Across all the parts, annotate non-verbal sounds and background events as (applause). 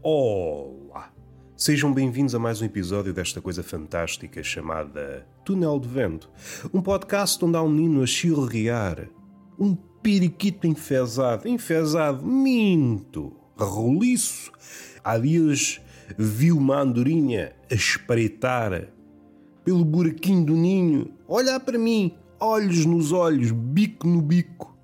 Olá! Sejam bem-vindos a mais um episódio desta coisa fantástica chamada Túnel de Vento. Um podcast onde há um menino a chilrear, um periquito enfesado, enfesado, minto, roliço. Há dias vi uma andorinha a espreitar pelo buraquinho do ninho, olhar para mim, olhos nos olhos, bico no bico.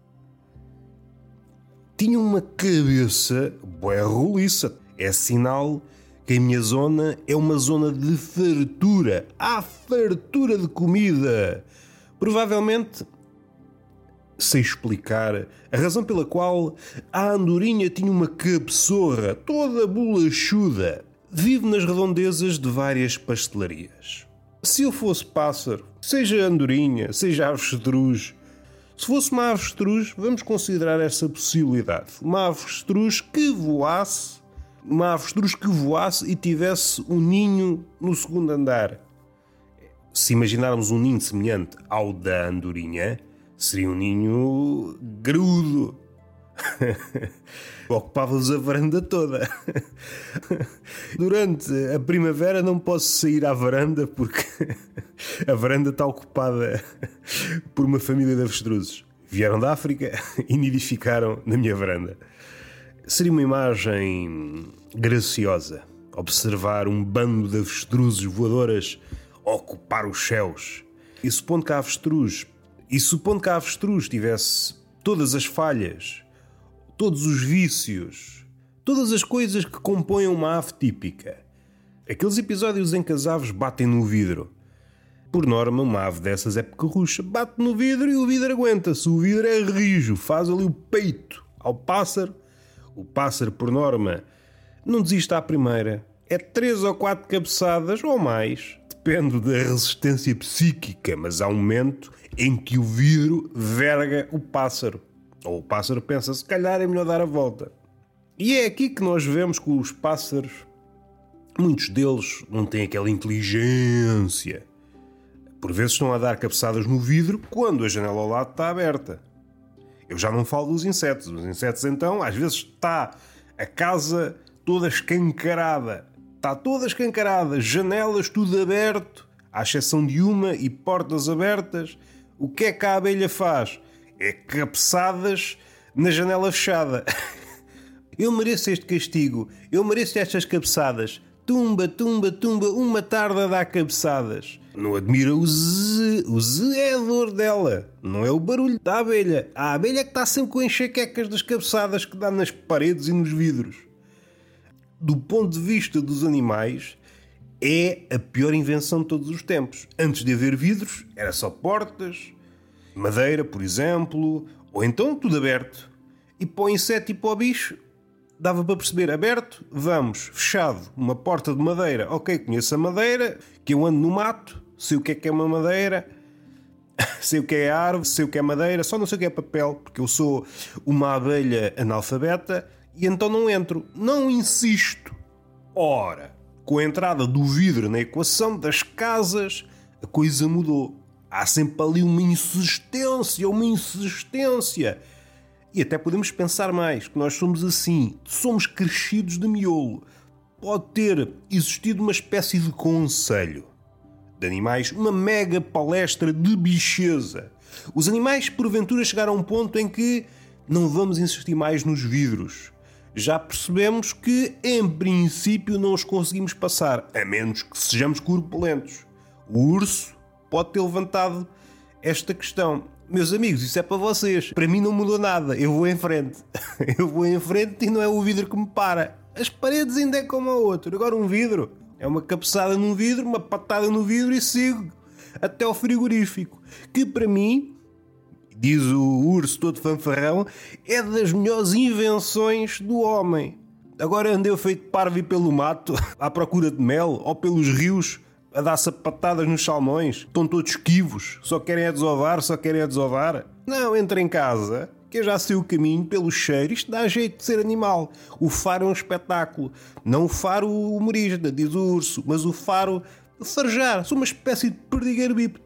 Tinha uma cabeça bué roliça. É sinal que a minha zona é uma zona de fartura. Há fartura de comida. Provavelmente sei explicar a razão pela qual a andorinha tinha uma cabeçorra toda bolachuda. Vive nas redondezas de várias pastelarias. Se eu fosse pássaro, seja andorinha, seja avestruz, se fosse uma avestruz, vamos considerar essa possibilidade. Uma avestruz que voasse, uma avestruz que voasse e tivesse um ninho no segundo andar. Se imaginarmos um ninho semelhante ao da andorinha, seria um ninho grudo. (laughs) Ocupava-vos a varanda toda. (laughs) Durante a primavera não posso sair à varanda porque (laughs) a varanda está ocupada por uma família de avestruzes. Vieram da África e nidificaram na minha varanda. Seria uma imagem graciosa observar um bando de avestruzes voadoras ocupar os céus. E supondo que a avestruz, e supondo que a avestruz tivesse todas as falhas todos os vícios, todas as coisas que compõem uma ave típica. Aqueles episódios em que as aves batem no vidro. Por norma, uma ave dessas é pequerrucha, bate no vidro e o vidro aguenta-se. O vidro é rijo, faz ali o peito ao pássaro. O pássaro, por norma, não desiste à primeira. É três ou quatro cabeçadas ou mais. Depende da resistência psíquica, mas há um momento em que o vidro verga o pássaro. Ou o pássaro pensa, se calhar é melhor dar a volta. E é aqui que nós vemos que os pássaros, muitos deles não têm aquela inteligência. Por vezes estão a dar cabeçadas no vidro quando a janela ao lado está aberta. Eu já não falo dos insetos. Os insetos, então, às vezes está a casa toda escancarada. Está toda escancarada, janelas tudo aberto, à exceção de uma e portas abertas. O que é que a abelha faz? é cabeçadas na janela fechada. (laughs) Eu mereço este castigo, eu mereço estas cabeçadas. Tumba, tumba, tumba, uma tarde a dar cabeçadas. Não admira o Z, o Z é a dor dela, não é o barulho da abelha. A abelha é que está sempre com enxaquecas das cabeçadas que dá nas paredes e nos vidros. Do ponto de vista dos animais, é a pior invenção de todos os tempos. Antes de haver vidros, era só portas, madeira, por exemplo, ou então tudo aberto. E para o inseto e para o bicho, dava para perceber aberto, vamos, fechado, uma porta de madeira. Ok, conheço a madeira, que eu ando no mato, sei o que é que é uma madeira, (laughs) sei o que é árvore, sei o que é madeira, só não sei o que é papel, porque eu sou uma abelha analfabeta e então não entro, não insisto. Ora, com a entrada do vidro na equação das casas, a coisa mudou há sempre ali uma insistência, uma insistência. E até podemos pensar mais, que nós somos assim, somos crescidos de miolo. Pode ter existido uma espécie de conselho de animais, uma mega palestra de bicheza. Os animais, porventura, chegaram a um ponto em que não vamos insistir mais nos vidros. Já percebemos que, em princípio, não os conseguimos passar, a menos que sejamos corpulentos. O urso pode ter levantado esta questão. Meus amigos, isso é para vocês. Para mim não mudou nada. Eu vou em frente. (laughs) Eu vou em frente e não é o vidro que me para. As paredes ainda é como a outro. Agora um vidro. É uma cabeçada num vidro, uma patada no vidro e sigo até ao frigorífico. Que para mim, diz o urso todo fanfarrão, é das melhores invenções do homem. Agora andei feito parvo pelo mato, (laughs) à procura de mel, ou pelos rios, a dar sapatadas nos salmões, estão todos esquivos, só querem a desovar, só querem a desovar. Não, entra em casa, eu já sei o caminho pelo cheiro, isto dá jeito de ser animal. O faro é um espetáculo, não o faro humorista, diz o urso, mas o faro de farejar, sou uma espécie de perdigueiro bípede.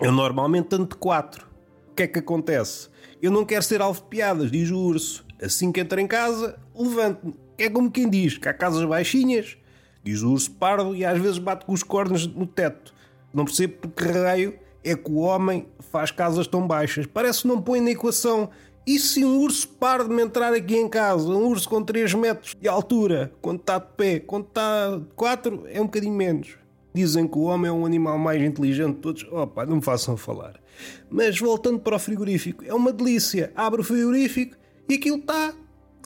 Eu normalmente ando de quatro. O que é que acontece? Eu não quero ser alvo de piadas, diz o urso. Assim que entra em casa, levanto-me que é como quem diz que há casas baixinhas, diz o urso pardo e às vezes bate com os cornos no teto. Não percebo porque raio é que o homem faz casas tão baixas. Parece que não põe na equação. E se um urso pardo me entrar aqui em casa? Um urso com 3 metros de altura, quando está de pé, quando está de 4, é um bocadinho menos. Dizem que o homem é um animal mais inteligente de todos. Opa, não me façam falar. Mas voltando para o frigorífico, é uma delícia. Abre o frigorífico e aquilo está.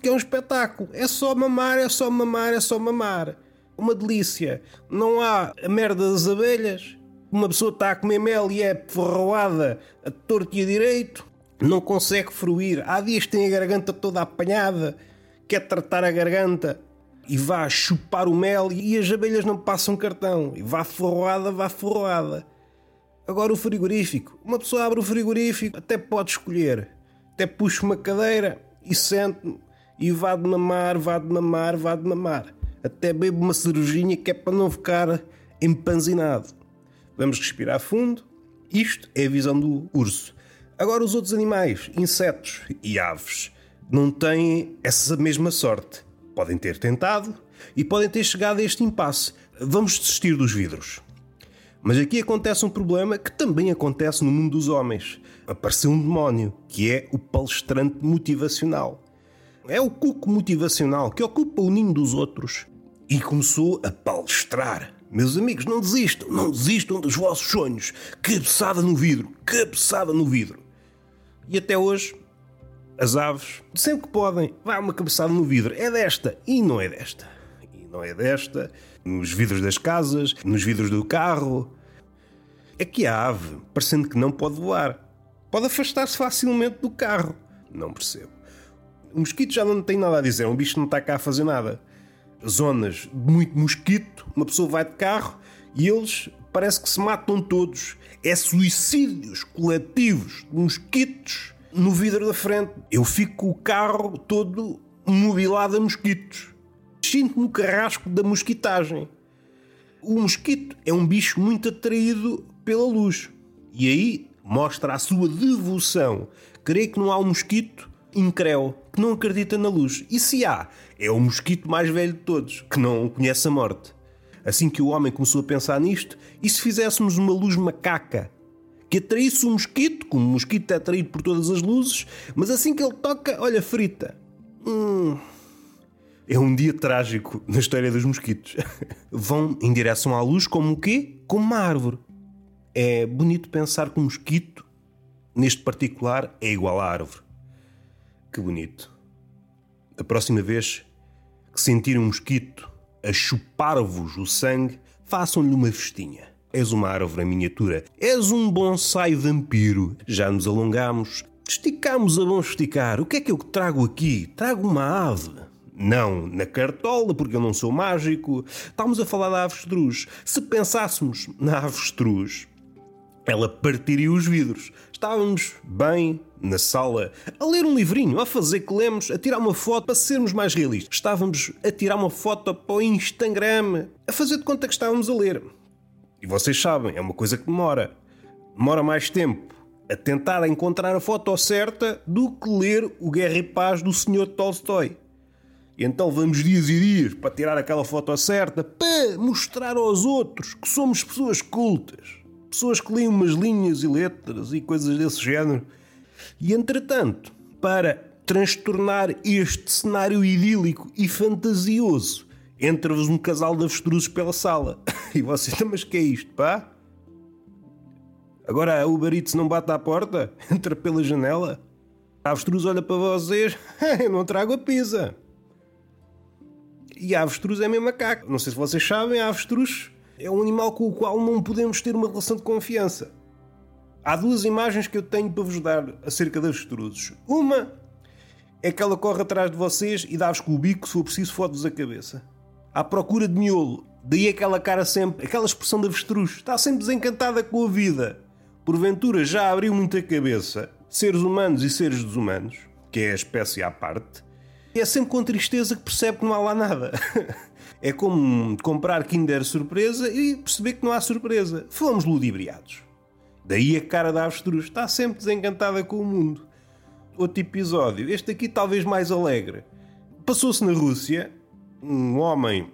Que é um espetáculo. É só mamar, é só mamar, é só mamar. Uma delícia. Não há a merda das abelhas. Uma pessoa está a comer mel e é ferroada a torto e a direito. Não consegue fruir. Há dias tem a garganta toda apanhada. Quer tratar a garganta e vá chupar o mel e as abelhas não passam cartão. E vá forroada, vá forroada. Agora o frigorífico. Uma pessoa abre o frigorífico, até pode escolher. Até puxa uma cadeira e sente e vá de mamar, vá de mamar, vá de mamar. Até bebe uma cervejinha que é para não ficar empanzinado. Vamos respirar fundo. Isto é a visão do urso. Agora os outros animais, insetos e aves, não têm essa mesma sorte. Podem ter tentado e podem ter chegado a este impasse. Vamos desistir dos vidros. Mas aqui acontece um problema que também acontece no mundo dos homens. Apareceu um demónio, que é o palestrante motivacional. É o cuco motivacional que ocupa o ninho dos outros e começou a palestrar. Meus amigos, não desistam, não desistam dos vossos sonhos. Cabeçada no vidro, cabeçada no vidro. E até hoje as aves, sempre que podem, vai uma cabeçada no vidro. É desta e não é desta. E não é desta. Nos vidros das casas, nos vidros do carro. É que a ave, parecendo que não pode voar, pode afastar-se facilmente do carro. Não percebo. O mosquito já não tem nada a dizer, um bicho não está cá a fazer nada. Zonas de muito mosquito, uma pessoa vai de carro e eles parece que se matam todos. É suicídios coletivos de mosquitos no vidro da frente. Eu fico com o carro todo mobilado a mosquitos. Sinto-me o carrasco da mosquitagem. O mosquito é um bicho muito atraído pela luz. E aí mostra a sua devoção. Creio que não há um mosquito incréu que não acredita na luz. E se há, é o mosquito mais velho de todos, que não conhece a morte. Assim que o homem começou a pensar nisto, e se fizéssemos uma luz macaca que atraísse o mosquito, como o mosquito é atraído por todas as luzes, mas assim que ele toca, olha, frita. Hum. É um dia trágico na história dos mosquitos. (laughs) Vão em direção à luz como o quê? Como uma árvore. É bonito pensar que um mosquito, neste particular, é igual à árvore. Que bonito. Da próxima vez que sentirem um mosquito a chupar-vos o sangue, façam-lhe uma festinha. És uma árvore em miniatura. És um bonsai vampiro. Já nos alongamos. Esticamos a bom esticar. O que é que eu trago aqui? Trago uma ave. Não na cartola, porque eu não sou mágico. Estamos a falar da avestruz. Se pensássemos na avestruz, ela partiria os vidros. Estávamos bem na sala a ler um livrinho, a fazer que lemos, a tirar uma foto para sermos mais realistas. Estávamos a tirar uma foto para o Instagram, a fazer de conta que estávamos a ler. E vocês sabem, é uma coisa que demora. Demora mais tempo a tentar encontrar a foto certa do que ler o Guerra e Paz do Sr. Tolstói. E então vamos dias e dias para tirar aquela foto certa, para mostrar aos outros que somos pessoas cultas. Pessoas que leem umas linhas e letras e coisas desse género. E entretanto, para transtornar este cenário idílico e fantasioso entra-vos um casal de avestruzes pela sala. (laughs) E vocês, então, mas que é isto, pá? Agora a Uber Eats não bate à porta? (laughs) Entra pela janela? A avestruz olha para vocês, (laughs) eu não trago a pizza. E a avestruz é mesmo macaco. Não sei se vocês sabem, a avestruz é um animal com o qual não podemos ter uma relação de confiança. Há duas imagens que eu tenho para vos dar acerca das avestruzes. Uma é que ela corre atrás de vocês e dá-vos com o bico se for preciso fotos da cabeça à procura de miolo. Daí aquela cara sempre, aquela expressão de avestruz. Está sempre desencantada com a vida. Porventura já abriu muita cabeça. Seres humanos e seres desumanos, que é a espécie à parte. É sempre com tristeza que percebe que não há lá nada. (laughs) é como comprar Kinder surpresa e perceber que não há surpresa. Fomos ludibriados. Daí a cara da avestruz. Está sempre desencantada com o mundo. Outro episódio. Este aqui talvez mais alegre. Passou-se na Rússia um homem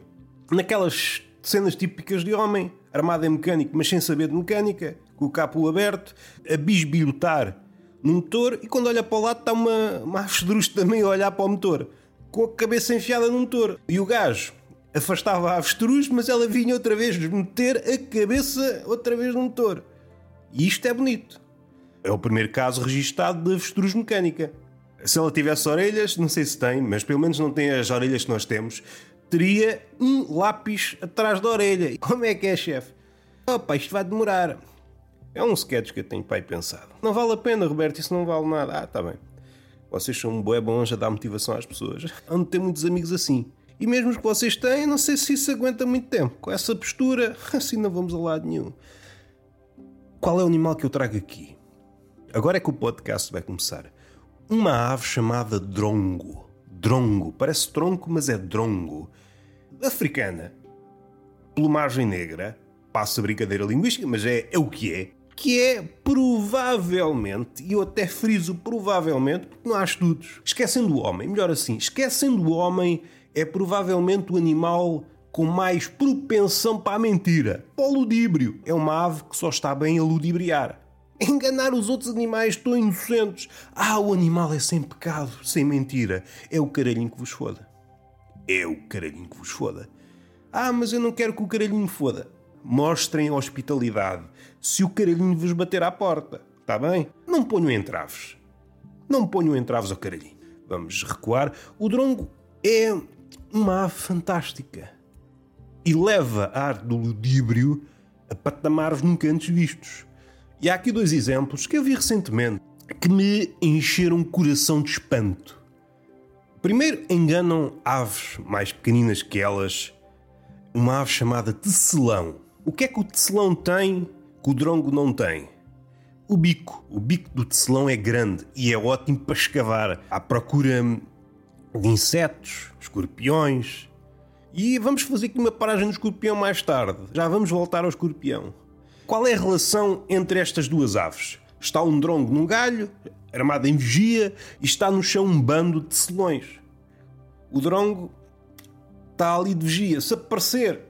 naquelas cenas típicas de homem, armado em mecânico, mas sem saber de mecânica, com o capo aberto, a bisbilhotar no motor e quando olha para o lado está uma, uma avestruz também a olhar para o motor, com a cabeça enfiada no motor. E o gajo afastava a avestruz, mas ela vinha outra vez meter a cabeça outra vez no motor. E isto é bonito. É o primeiro caso registado de avestruz mecânica. Se ela tivesse orelhas, não sei se tem, mas pelo menos não tem as orelhas que nós temos, teria um lápis atrás da orelha. (laughs) Como é que é, chefe? Opa, isto vai demorar. É um sketch que eu tenho pai pensado. Não vale a pena, Roberto, isso não vale nada. Ah, tá bem. Vocês são um bué bons a dar motivação às pessoas. (laughs) Ando ter muitos amigos assim. E mesmo que vocês têm, não sei se isso aguenta muito tempo. Com essa postura, (laughs) assim não vamos a lado nenhum. Qual é o animal que eu trago aqui? Agora é que o podcast vai começar. Uma ave chamada drongo. Drongo. Parece tronco, mas é drongo. Africana. Plumagem negra. Passa brincadeira linguística, mas é, é o que é. Que é provavelmente, e eu até friso provavelmente, porque não há estudos. Esquecendo o homem, melhor assim, esquecendo o homem, é provavelmente o animal com mais propensão para a mentira. Para o ludíbrio. É uma ave que só está bem a ludibriar. Enganar os outros animais tão inocentes. Ah, o animal é sem pecado, sem mentira. É o caralhinho que vos foda. É o caralhinho que vos foda. Ah, mas eu não quero que o caralhinho foda. Mostrem hospitalidade. Se o caralhinho vos bater à porta, está bem? Não ponham entraves. Não ponham entraves ao caralhinho. Vamos recuar. O drongo é uma ave fantástica e leva a arte do ludíbrio a patamares nunca antes vistos. E há aqui dois exemplos que eu vi recentemente que me encheram o coração de espanto. Primeiro, enganam aves mais pequeninas que elas, uma ave chamada tecelão. O que é que o tecelão tem que o drongo não tem? O bico. O bico do tecelão é grande e é ótimo para escavar à procura de insetos, escorpiões. E vamos fazer aqui uma paragem do escorpião mais tarde. Já vamos voltar ao escorpião. Qual é a relação entre estas duas aves? Está um drongo num galho, armado em vigia, e está no chão um bando de tecelões. O drongo está ali de vigia. Se aparecer,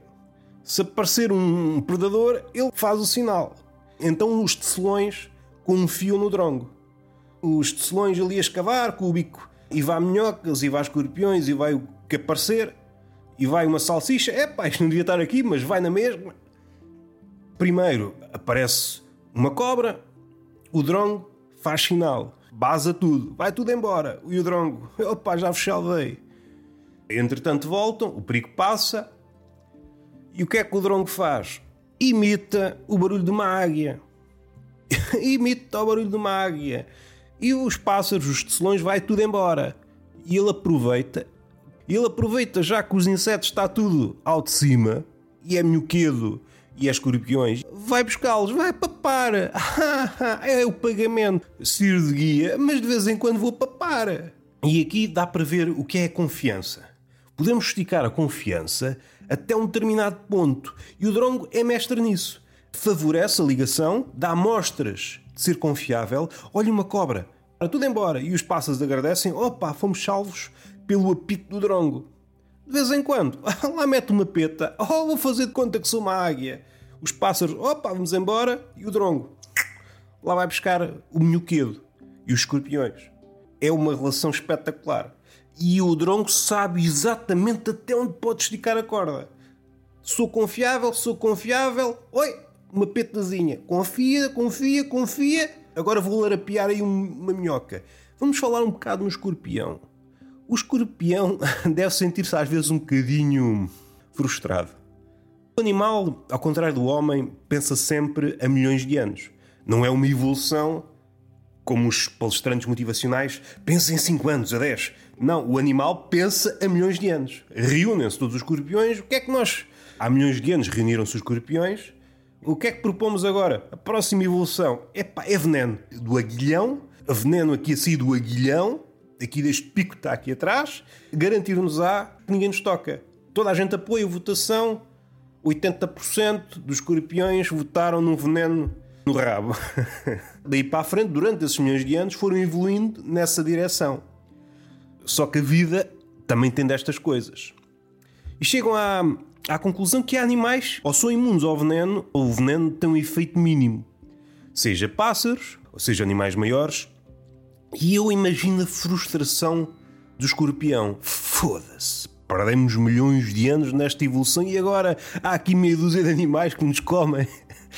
se aparecer um predador, ele faz o sinal. Então os tecelões confiam no drongo. Os tecelões ali a escavar com o bico e vai minhocas, e vai escorpiões, e vai o que aparecer, e vai uma salsicha. É pá, isto não devia estar aqui, mas vai na mesma. Primeiro aparece uma cobra, o drongo faz sinal, baza tudo, vai tudo embora. E o drongo, opa, já vos salvei. Entretanto voltam, o perigo passa, e o que é que o drongo faz? Imita o barulho de uma águia. (laughs) Imita o barulho de uma águia. E os pássaros, os tecelões, vai tudo embora. E ele aproveita. Ele aproveita já que os insetos está tudo ao de cima e é minhoquedo e é escorpiões, vai buscá-los, vai papar. (laughs) é o pagamento. Sir de guia, mas de vez em quando vou papar. E aqui dá para ver o que é a confiança. Podemos esticar a confiança até um determinado ponto. E o Drongo é mestre nisso. Favorece a ligação, dá mostras de ser confiável. Olha uma cobra, para tudo embora. E os pássaros agradecem. Opa, fomos salvos pelo apito do drongo. De vez em quando, (laughs) lá mete uma peta. Oh, vou fazer de conta que sou uma águia. Os pássaros, opa, vamos embora. E o drongo, lá vai buscar o minhoquedo e os escorpiões. É uma relação espetacular. E o drongo sabe exatamente até onde pode esticar a corda. Sou confiável, sou confiável. Oi, uma petazinha. Confia, confia, confia. Agora vou larapiar aí uma minhoca. Vamos falar um bocado no escorpião. O escorpião (laughs) deve sentir-se às vezes um bocadinho frustrado. O animal, ao contrário do homem, pensa sempre a milhões de anos. Não é uma evolução como os palestrantes motivacionais pensam em 5 anos, a 10. Não, o animal pensa a milhões de anos. Reúnem-se todos os escorpiões. O que é que nós. Há milhões de anos reuniram-se os escorpiões o que é que propomos agora? A próxima evolução Epá, é veneno do aguilhão, veneno aqui assim do aguilhão, aqui deste pico que está aqui atrás, garantir-nos-á que ninguém nos toca. Toda a gente apoia a votação, 80% dos escorpiões votaram num veneno no rabo. (laughs) Daí para a frente, durante esses milhões de anos, foram evoluindo nessa direção. Só que a vida também tem destas coisas. E chegam à, à conclusão que há animais ou são imunes ao veneno, ou o veneno tem um efeito mínimo. Seja pássaros, ou seja animais maiores. E eu imagino a frustração do escorpião. Foda-se, perdemos milhões de anos nesta evolução e agora há aqui meia dúzia de animais que nos comem.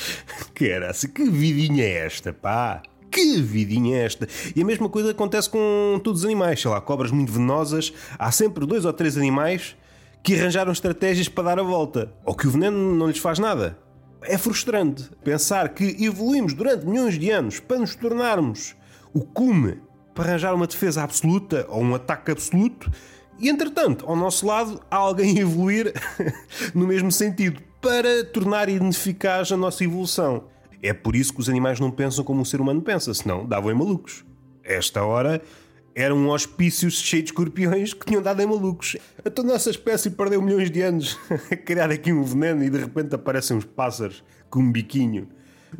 (laughs) Caraca, que vidinha é esta, pá? Que vidinha é esta? E a mesma coisa acontece com todos os animais, sei lá, cobras muito venenosas. Há sempre dois ou três animais que arranjaram estratégias para dar a volta, ou que o veneno não lhes faz nada. É frustrante pensar que evoluímos durante milhões de anos para nos tornarmos o cume para arranjar uma defesa absoluta ou um ataque absoluto, e entretanto, ao nosso lado, há alguém evoluir (laughs) no mesmo sentido para tornar ineficaz a nossa evolução. É por isso que os animais não pensam como o ser humano pensa, senão davam em malucos. Esta hora era um hospício cheio de escorpiões que tinham dado em malucos. A toda a nossa espécie perdeu milhões de anos (laughs) a criar aqui um veneno e de repente aparecem uns pássaros com um biquinho.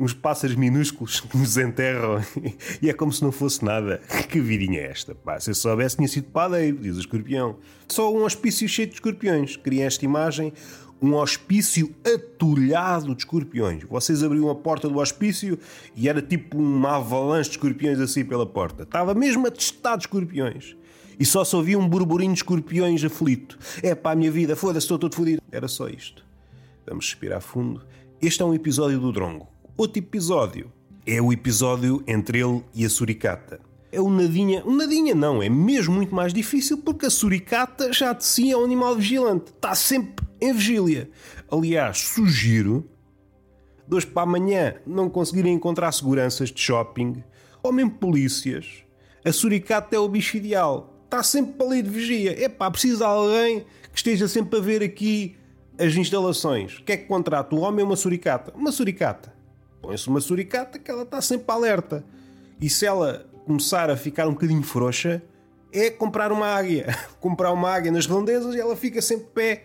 Uns pássaros minúsculos que nos enterram (laughs) e é como se não fosse nada. Que vidinha é esta? Pá, se eu soubesse, tinha sido padeiro, diz o escorpião. Só um hospício cheio de escorpiões. Cria esta imagem um hospício atulhado de escorpiões. Vocês abriam a porta do hospício e era tipo uma avalanche de escorpiões assim pela porta. Estava mesmo atestado de escorpiões. E só se ouvia um burburinho de escorpiões aflito. É pá, a minha vida, foda-se, estou todo fodido. Era só isto. Vamos respirar fundo. Este é um episódio do Drongo. Outro episódio é o episódio entre ele e a suricata. É o nadinha. O nadinha não, é mesmo muito mais difícil porque a suricata já de si é um animal vigilante. Está sempre em vigília. Aliás, sugiro hoje para amanhã não conseguirem encontrar seguranças de shopping ou mesmo polícias. A suricata é o bicho ideal. Está sempre ali de vigia. Epá, precisa de alguém que esteja sempre a ver aqui as instalações. O que é que contrata? Um homem ou uma suricata? Uma suricata. Põe-se uma suricata que ela está sempre alerta. E se ela começar a ficar um bocadinho frouxa, é comprar uma águia. (laughs) comprar uma águia nas redondezas e ela fica sempre pé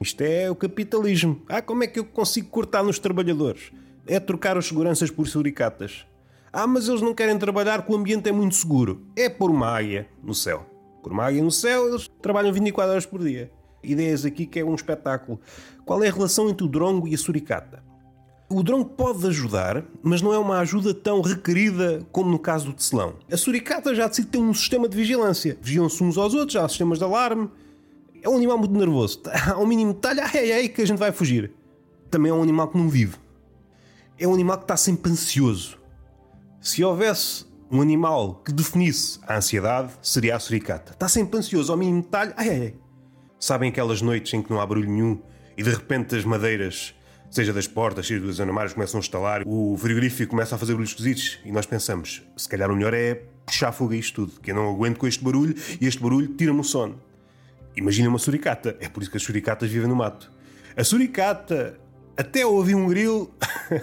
isto é o capitalismo. Ah, como é que eu consigo cortar nos trabalhadores? É trocar os seguranças por suricatas. Ah, mas eles não querem trabalhar porque o ambiente é muito seguro. É por uma águia no céu. Por uma águia no céu, eles trabalham 24 horas por dia. Ideias aqui que é um espetáculo. Qual é a relação entre o drongo e a suricata? O drongo pode ajudar, mas não é uma ajuda tão requerida como no caso do tecelão. A suricata já decide ter um sistema de vigilância. Vigiam-se uns aos outros, há sistemas de alarme, é um animal muito nervoso. (laughs) Ao mínimo detalhe, ai ai que a gente vai fugir. Também é um animal que não vive. É um animal que está sempre ansioso. Se houvesse um animal que definisse a ansiedade, seria a suricata. Está sempre ansioso, ao mínimo detalhe, ai ai. Sabem aquelas noites em que não há barulho nenhum e de repente as madeiras, seja das portas, seja dos armários, começam a estalar, o frigorífico começa a fazer barulhos esquisitos e nós pensamos, se calhar o melhor é puxar fogo a isto tudo, que eu não aguento com este barulho e este barulho tira-me o sono. Imagina uma suricata. É por isso que as suricatas vivem no mato. A suricata, até ouvir um grilo,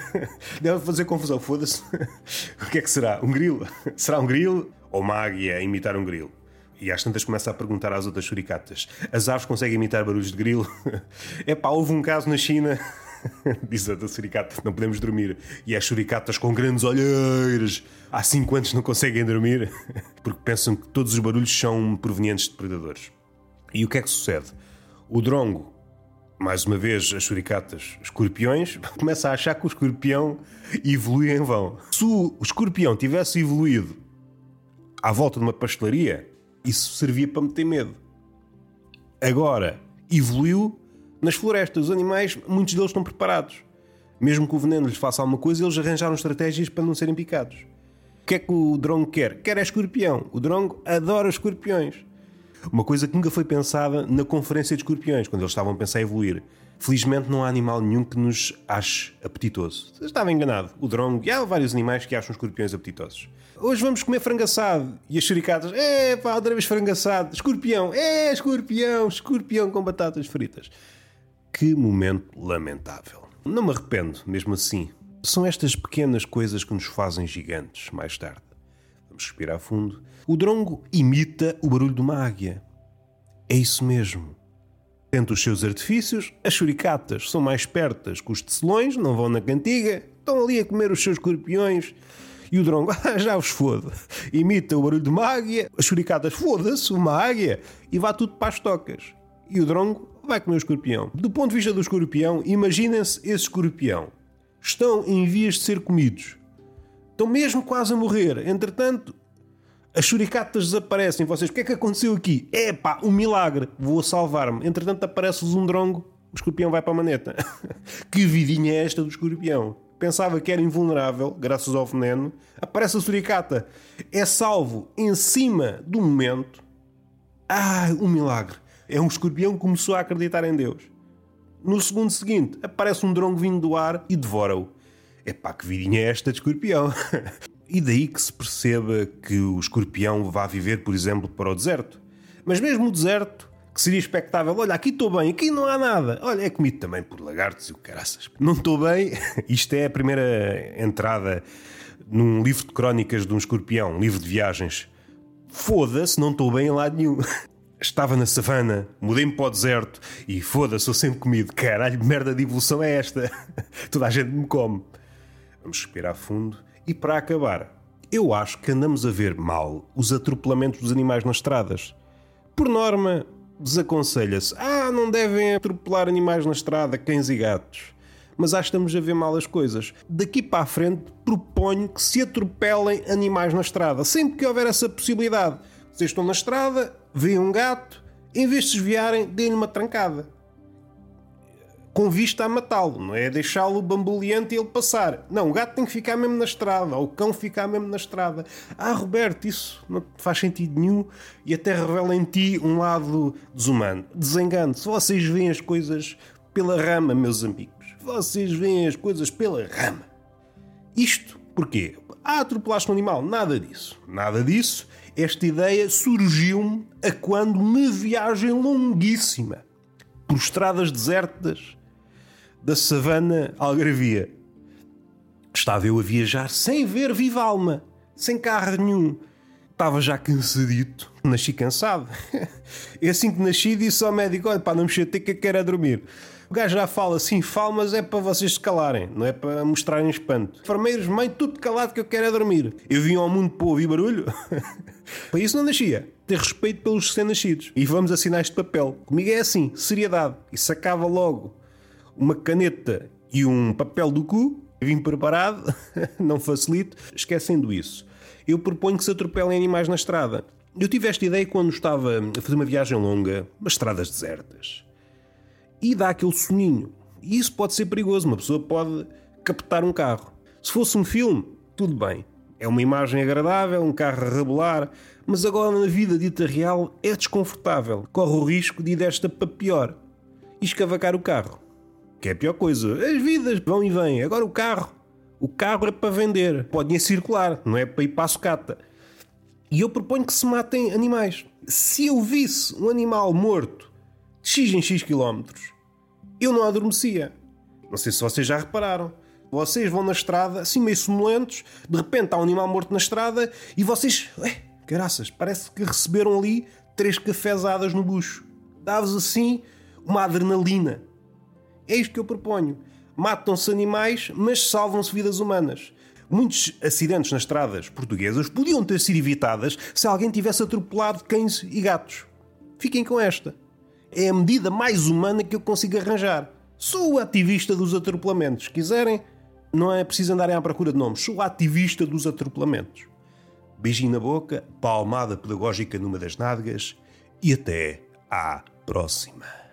(laughs) deve fazer confusão. Foda-se. (laughs) o que é que será? Um grilo? (laughs) Será um grilo? Ou uma águia a imitar um grilo? E às tantas começa a perguntar às outras suricatas: as aves conseguem imitar barulhos de grilo? É pá, houve um caso na China. Diz a da suricata: não podemos dormir. E as suricatas com grandes olheiras há 5 anos não conseguem dormir porque pensam que todos os barulhos são provenientes de predadores. E o que é que sucede? O drongo, mais uma vez as suricatas, escorpiões, (laughs) começa a achar que o escorpião evolui em vão. Se o escorpião tivesse evoluído à volta de uma pastelaria, isso servia para meter medo. Agora, evoluiu nas florestas. Os animais, muitos deles estão preparados. Mesmo que o veneno lhes faça alguma coisa, eles arranjaram estratégias para não serem picados. O que é que o drongo quer? Quer é escorpião. O drongo adora escorpiões. Uma coisa que nunca foi pensada na conferência de escorpiões, quando eles estavam a pensar em evoluir. Felizmente não há animal nenhum que nos ache apetitoso. Estava enganado. O drongo, e há vários animais que acham escorpiões apetitosos. Hoje vamos comer frango assado. E as churicatas, é pá, outra vez frango assado. Escorpião, é escorpião, escorpião com batatas fritas. Que momento lamentável. Não me arrependo, mesmo assim. São estas pequenas coisas que nos fazem gigantes mais tarde. Vamos respirar fundo. O drongo imita o barulho de uma águia. É isso mesmo. Tenta os seus artifícios, as churicatas são mais espertas que os tecelões, não vão na cantiga, estão ali a comer os seus escorpiões. E o drongo, (laughs) ah, já os foda. Imita o barulho de uma águia, as churicatas, foda-se, uma águia, e vá tudo para as tocas. E o drongo vai comer o escorpião. Do ponto de vista do escorpião, imaginem-se esse escorpião. Estão em vias de ser comidos. Estão mesmo quase a morrer. Entretanto, as suricatas desaparecem. Vocês, o que é que aconteceu aqui? É pá, um milagre. Vou salvar-me. Entretanto, aparece o Zundrongo. O escorpião vai para a maneta. (laughs) que vidinha é esta do escorpião? Pensava que era invulnerável, graças ao veneno. Aparece a suricata. É salvo em cima do momento. Ah, um milagre. É um escorpião que começou a acreditar em Deus. No segundo seguinte, aparece um drongo vindo do ar e devora-o. É pá, que vidinha é esta de escorpião? (laughs) e daí que se perceba que o escorpião vá viver, por exemplo, para o deserto. Mas mesmo o deserto, que seria expectável, olha, aqui estou bem, aqui não há nada. Olha, é comido também por lagartos e o caraças. Não estou bem. (laughs) Isto é a primeira entrada num livro de crónicas de um escorpião, um livro de viagens. Foda-se, não estou bem em lado nenhum. (laughs) Estava na savana, mudei-me para o deserto e foda-se, sou sempre comido. Caralho, merda de evolução é esta? Toda a gente me come. Vamos respirar fundo. E para acabar, eu acho que andamos a ver mal os atropelamentos dos animais nas estradas. Por norma, desaconselha-se: ah, não devem atropelar animais na estrada, cães e gatos. Mas acho que estamos a ver mal as coisas. Daqui para a frente, proponho que se atropelem animais na estrada, sempre que houver essa possibilidade. Vocês estão na estrada, veem um gato, em vez de desviarem, deem-lhe uma trancada. Com vista a matá-lo, não é deixá-lo bamboleante e ele passar. Não, o gato tem que ficar mesmo na estrada, ou o cão ficar mesmo na estrada. Ah, Roberto, isso não faz sentido nenhum e até revela em ti um lado desumano. Desengano. Se vocês veem as coisas pela rama, meus amigos. Vocês veem as coisas pela rama. Isto porquê? Ah, atropelaste um animal. Nada disso. Nada disso esta ideia surgiu-me a quando uma viagem longuíssima por estradas desertas da savana algravia. Estava eu a viajar sem ver viva alma, sem carro nenhum. Estava já cansadito, nasci cansado. (laughs) E assim que nasci disse ao médico, olha pá, não me chatei que eu quero é dormir. O gajo já fala assim, fala, mas é para vocês se calarem, não é para mostrarem espanto. Enfermeiros, mãe, tudo calado que eu quero é dormir. Eu vim ao mundo para ouvir barulho. (laughs) para isso não nascia. Ter respeito pelos recém-nascidos. E vamos a sinais de papel. Comigo é assim, seriedade. E sacava logo uma caneta e um papel do cu. Vim preparado, (laughs) não facilito. Esquecendo isso. Eu proponho que se atropelem animais na estrada. Eu tive esta ideia quando estava a fazer uma viagem longa, umas estradas desertas e dá aquele soninho. E isso pode ser perigoso, uma pessoa pode captar um carro. Se fosse um filme, tudo bem. É uma imagem agradável, um carro a rebolar, mas agora na vida dita real é desconfortável. Corre o risco de ir desta para pior e escavacar o carro. Que é a pior coisa. As vidas vão e vêm. Agora o carro. O carro é para vender. Podem circular, não é para ir para a sucata. E eu proponho que se matem animais. Se eu visse um animal morto de X em X quilómetros, eu não adormecia. Não sei se vocês já repararam. Vocês vão na estrada, assim meio sonolentos, de repente há um animal morto na estrada e vocês, ué, caraças, parece que receberam ali três cafezadas no bucho. Dá-vos assim uma adrenalina. É isto que eu proponho. Matam-se animais, mas salvam-se vidas humanas. Muitos acidentes nas estradas portuguesas podiam ter sido evitadas se alguém tivesse atropelado cães e gatos. Fiquem com esta é a medida mais humana que eu consigo arranjar. Sou o ativista dos atropelamentos. Se quiserem, não é preciso andarem à procura de nomes. Sou o ativista dos atropelamentos. Beijinho na boca, palmada pedagógica numa das nádegas e até à próxima.